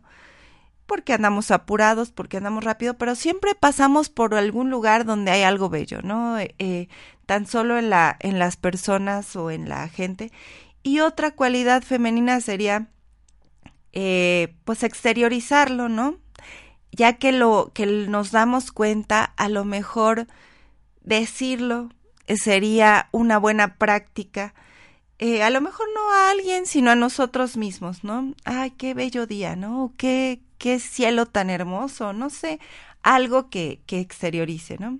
porque andamos apurados, porque andamos rápido, pero siempre pasamos por algún lugar donde hay algo bello, ¿no? Eh, eh, tan solo en, la, en las personas o en la gente. Y otra cualidad femenina sería, eh, pues, exteriorizarlo, ¿no? Ya que lo que nos damos cuenta, a lo mejor decirlo sería una buena práctica. a lo mejor no a alguien, sino a nosotros mismos, ¿no? Ay, qué bello día, ¿no? Qué, qué cielo tan hermoso, no sé, algo que, que exteriorice, ¿no?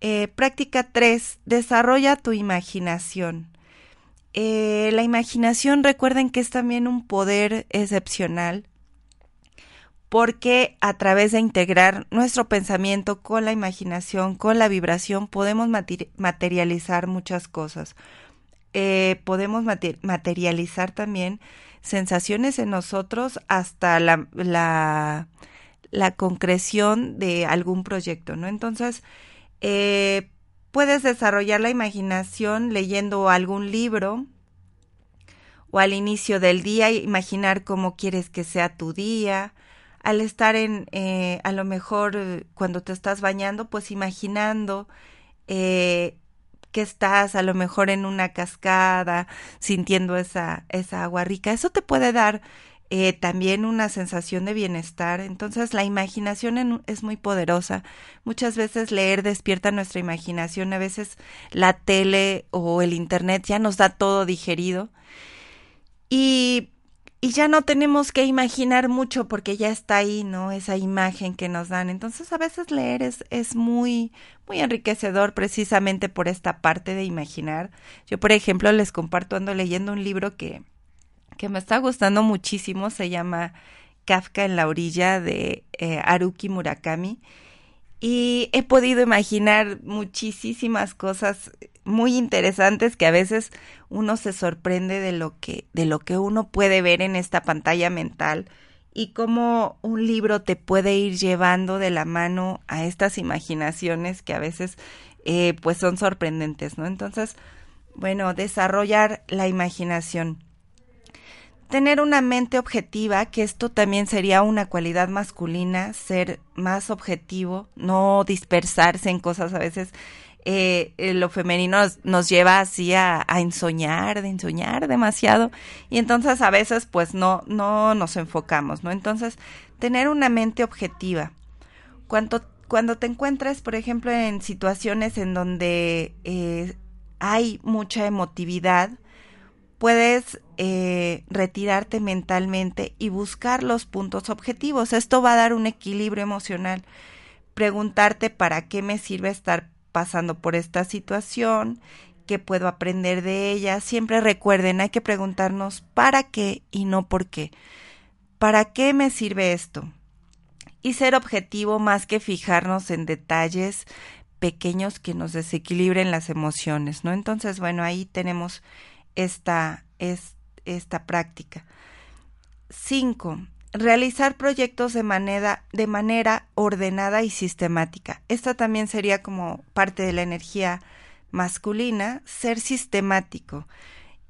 Eh, práctica 3, desarrolla tu imaginación. Eh, la imaginación, recuerden que es también un poder excepcional porque a través de integrar nuestro pensamiento con la imaginación, con la vibración, podemos materializar muchas cosas. Eh, podemos materializar también sensaciones en nosotros hasta la, la, concreción de algún proyecto, ¿no? Entonces, eh, puedes desarrollar la imaginación leyendo algún libro o al inicio del día imaginar cómo quieres que sea tu día. Al estar en, eh, a lo mejor eh, cuando te estás bañando, pues imaginando eh, que estás a lo mejor en una cascada, sintiendo esa, esa agua rica. Eso te puede dar eh, también una sensación de bienestar. Entonces la imaginación es muy poderosa. Muchas veces leer despierta nuestra imaginación, a veces la tele o el internet ya nos da todo digerido. Y y ya no tenemos que imaginar mucho porque ya está ahí, ¿no? Esa imagen que nos dan. Entonces a veces leer es, es muy, muy enriquecedor precisamente por esta parte de imaginar. Yo, por ejemplo, les comparto, ando leyendo un libro que, que me está gustando muchísimo, se llama Kafka en la orilla de eh, Haruki Murakami y he podido imaginar muchísimas cosas muy interesantes que a veces uno se sorprende de lo que de lo que uno puede ver en esta pantalla mental y cómo un libro te puede ir llevando de la mano a estas imaginaciones que a veces eh, pues son sorprendentes, ¿no? Entonces, bueno, desarrollar la imaginación tener una mente objetiva, que esto también sería una cualidad masculina, ser más objetivo, no dispersarse en cosas a veces. Eh, eh, lo femenino nos, lleva así a, ensoñar, de ensoñar demasiado y entonces a veces pues no, no nos enfocamos, ¿no? Entonces, tener una mente objetiva. Cuando, cuando te encuentres, por ejemplo, en situaciones en donde eh, hay mucha emotividad, puedes retirarte mentalmente y buscar los puntos objetivos. Esto va a dar un equilibrio emocional. Preguntarte para qué me sirve estar pasando por esta situación, qué puedo aprender de ella. Siempre recuerden, hay que preguntarnos para qué y no por qué. ¿Para qué me sirve esto? Y ser objetivo más que fijarnos en detalles pequeños que nos desequilibren las emociones, ¿no? Entonces, bueno, ahí tenemos esta, es, esta práctica. Cinco, realizar proyectos de manera, de manera ordenada y sistemática. Esta también sería como parte de la energía masculina, ser sistemático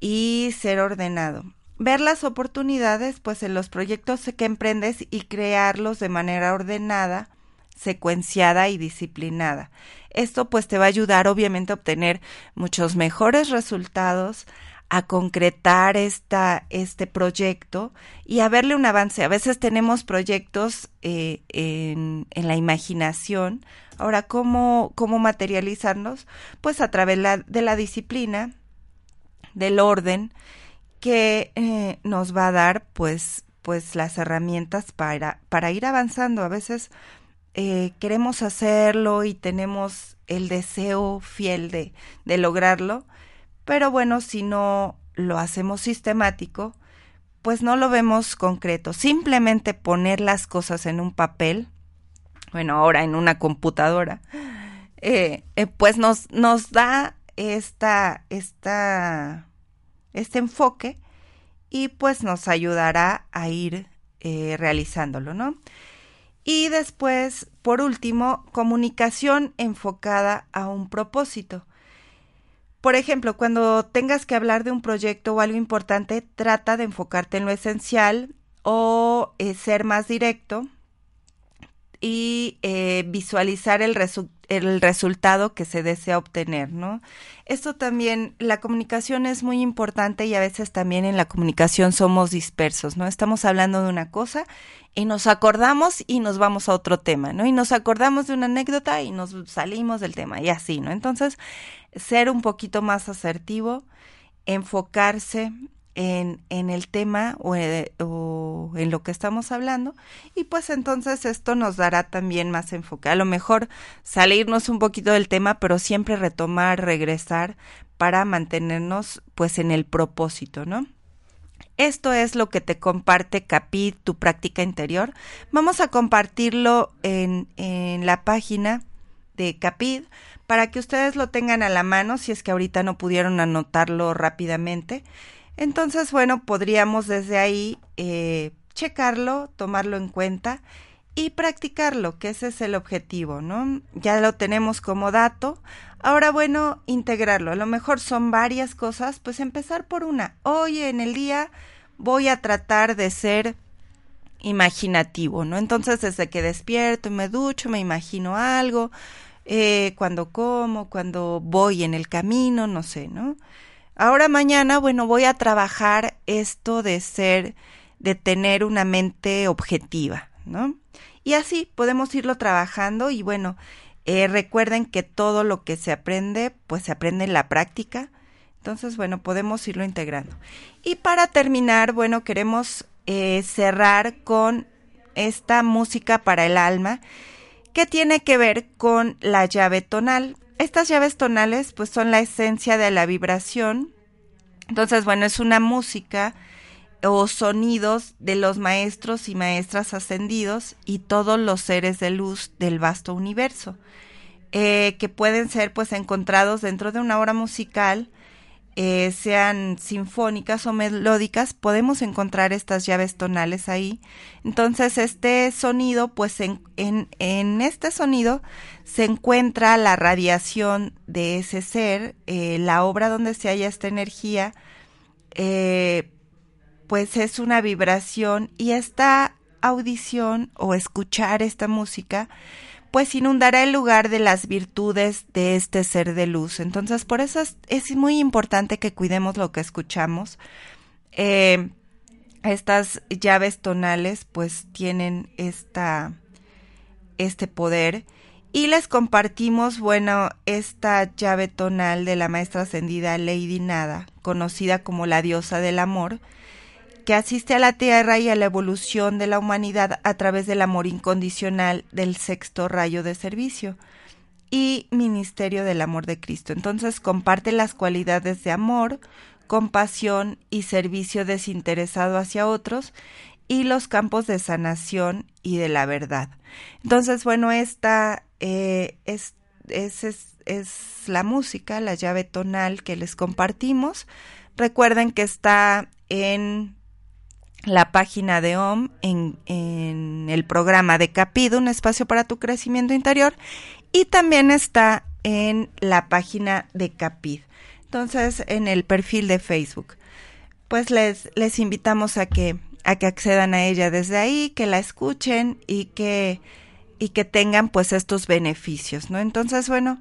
y ser ordenado. Ver las oportunidades, pues en los proyectos que emprendes y crearlos de manera ordenada, secuenciada y disciplinada. Esto pues te va a ayudar obviamente a obtener muchos mejores resultados, a concretar esta, este proyecto y a verle un avance. A veces tenemos proyectos eh, en, en, la imaginación. Ahora, ¿cómo, cómo materializarlos? Pues a través de la disciplina, del orden, que eh, nos va a dar pues, pues las herramientas para, para ir avanzando. A veces eh, queremos hacerlo y tenemos el deseo fiel de, de lograrlo, pero bueno, si no lo hacemos sistemático, pues no lo vemos concreto. Simplemente poner las cosas en un papel, bueno, ahora en una computadora, eh, eh, pues nos, nos da esta, esta, este enfoque y pues nos ayudará a ir eh, realizándolo, ¿no? Y después, por último, comunicación enfocada a un propósito. Por ejemplo, cuando tengas que hablar de un proyecto o algo importante, trata de enfocarte en lo esencial o eh, ser más directo y eh, visualizar el, el, resultado que se desea obtener, ¿no? Esto también, la comunicación es muy importante y a veces también en la comunicación somos dispersos, ¿no? Estamos hablando de una cosa y nos acordamos y nos vamos a otro tema, ¿no? Y nos acordamos de una anécdota y nos salimos del tema y así, ¿no? Entonces, ser un poquito más asertivo, enfocarse en, en el tema o, eh, o, en lo que estamos hablando y pues entonces esto nos dará también más enfoque. A lo mejor salirnos un poquito del tema, pero siempre retomar, regresar para mantenernos pues en el propósito, ¿no? Esto es lo que te comparte Capit, tu práctica interior. Vamos a compartirlo en, en la página de Capit para que ustedes lo tengan a la mano si es que ahorita no pudieron anotarlo rápidamente. Entonces, bueno, podríamos desde ahí eh, checarlo, tomarlo en cuenta y practicarlo, que ese es el objetivo, ¿no? Ya lo tenemos como dato. Ahora, bueno, integrarlo. A lo mejor son varias cosas, pues empezar por una. Hoy en el día voy a tratar de ser imaginativo, ¿no? Entonces, desde que despierto me ducho, me imagino algo, eh, cuando como, cuando voy en el camino, no sé, ¿no? Ahora mañana, bueno, voy a trabajar esto de ser, de tener una mente objetiva, ¿no? Y así podemos irlo trabajando y bueno, eh, recuerden que todo lo que se aprende, pues se aprende en la práctica. Entonces, bueno, podemos irlo integrando. Y para terminar, bueno, queremos eh, cerrar con esta música para el alma que tiene que ver con la llave tonal. Estas llaves tonales pues son la esencia de la vibración. Entonces, bueno, es una música o sonidos de los maestros y maestras ascendidos y todos los seres de luz del vasto universo, eh, que pueden ser pues encontrados dentro de una obra musical eh, sean sinfónicas o melódicas, podemos encontrar estas llaves tonales ahí. Entonces, este sonido, pues en, en, este sonido se encuentra la radiación de ese ser, eh, la obra donde se halla esta energía, eh, pues es una vibración y esta audición o escuchar esta música pues inundará el lugar de las virtudes de este ser de luz. Entonces, por eso es, muy importante que cuidemos lo que escuchamos. Eh, estas llaves tonales, pues tienen esta, este poder. Y les compartimos, bueno, esta llave tonal de la maestra ascendida Lady Nada, conocida como la diosa del amor, que asiste a la Tierra y a la evolución de la humanidad a través del amor incondicional del sexto rayo de servicio y ministerio del amor de Cristo. Entonces comparte las cualidades de amor, compasión y servicio desinteresado hacia otros y los campos de sanación y de la verdad. Entonces, bueno, esta eh, es, es, es, la música, la llave tonal que les compartimos. Recuerden que está en la página de OM, en, en el programa de Capido, un espacio para tu crecimiento interior, y también está en la página de Capid. Entonces, en el perfil de Facebook. Pues les, les invitamos a que, a que accedan a ella desde ahí, que la escuchen y que, y que tengan pues estos beneficios, ¿no? Entonces, bueno,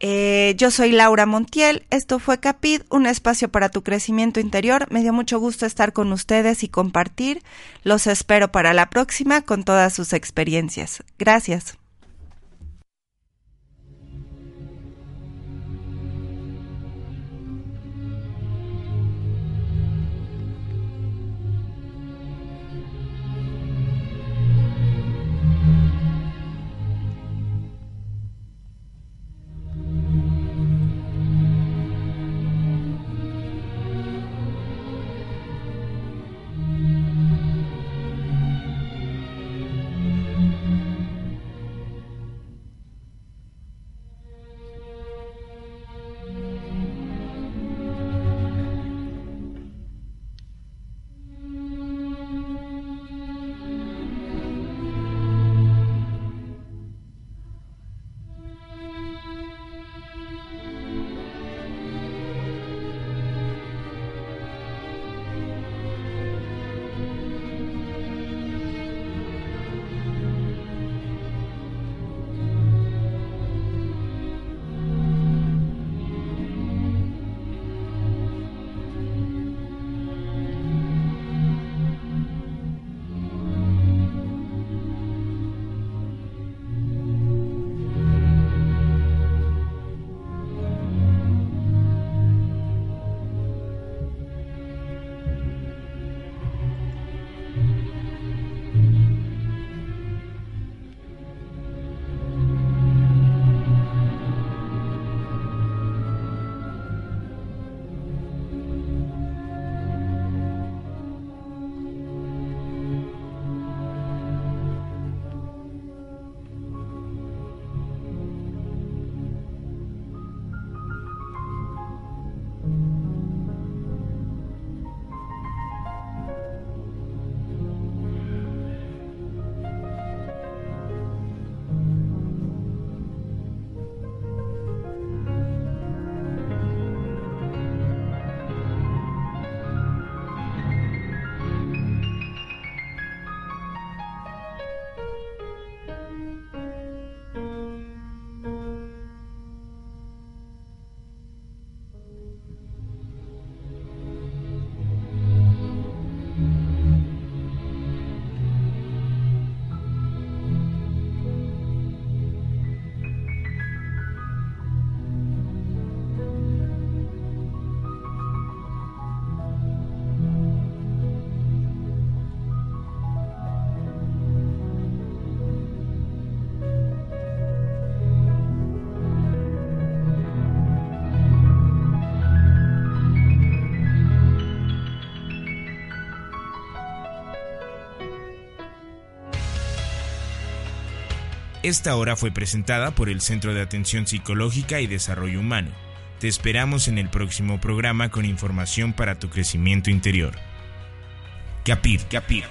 eh, yo soy Laura Montiel, esto fue Capid, un espacio para tu crecimiento interior. Me dio mucho gusto estar con ustedes y compartir. Los espero para la próxima con todas sus experiencias. Gracias. Esta hora fue presentada por el Centro de Atención Psicológica y Desarrollo Humano. Te esperamos en el próximo programa con información para tu crecimiento interior. Capir, capir.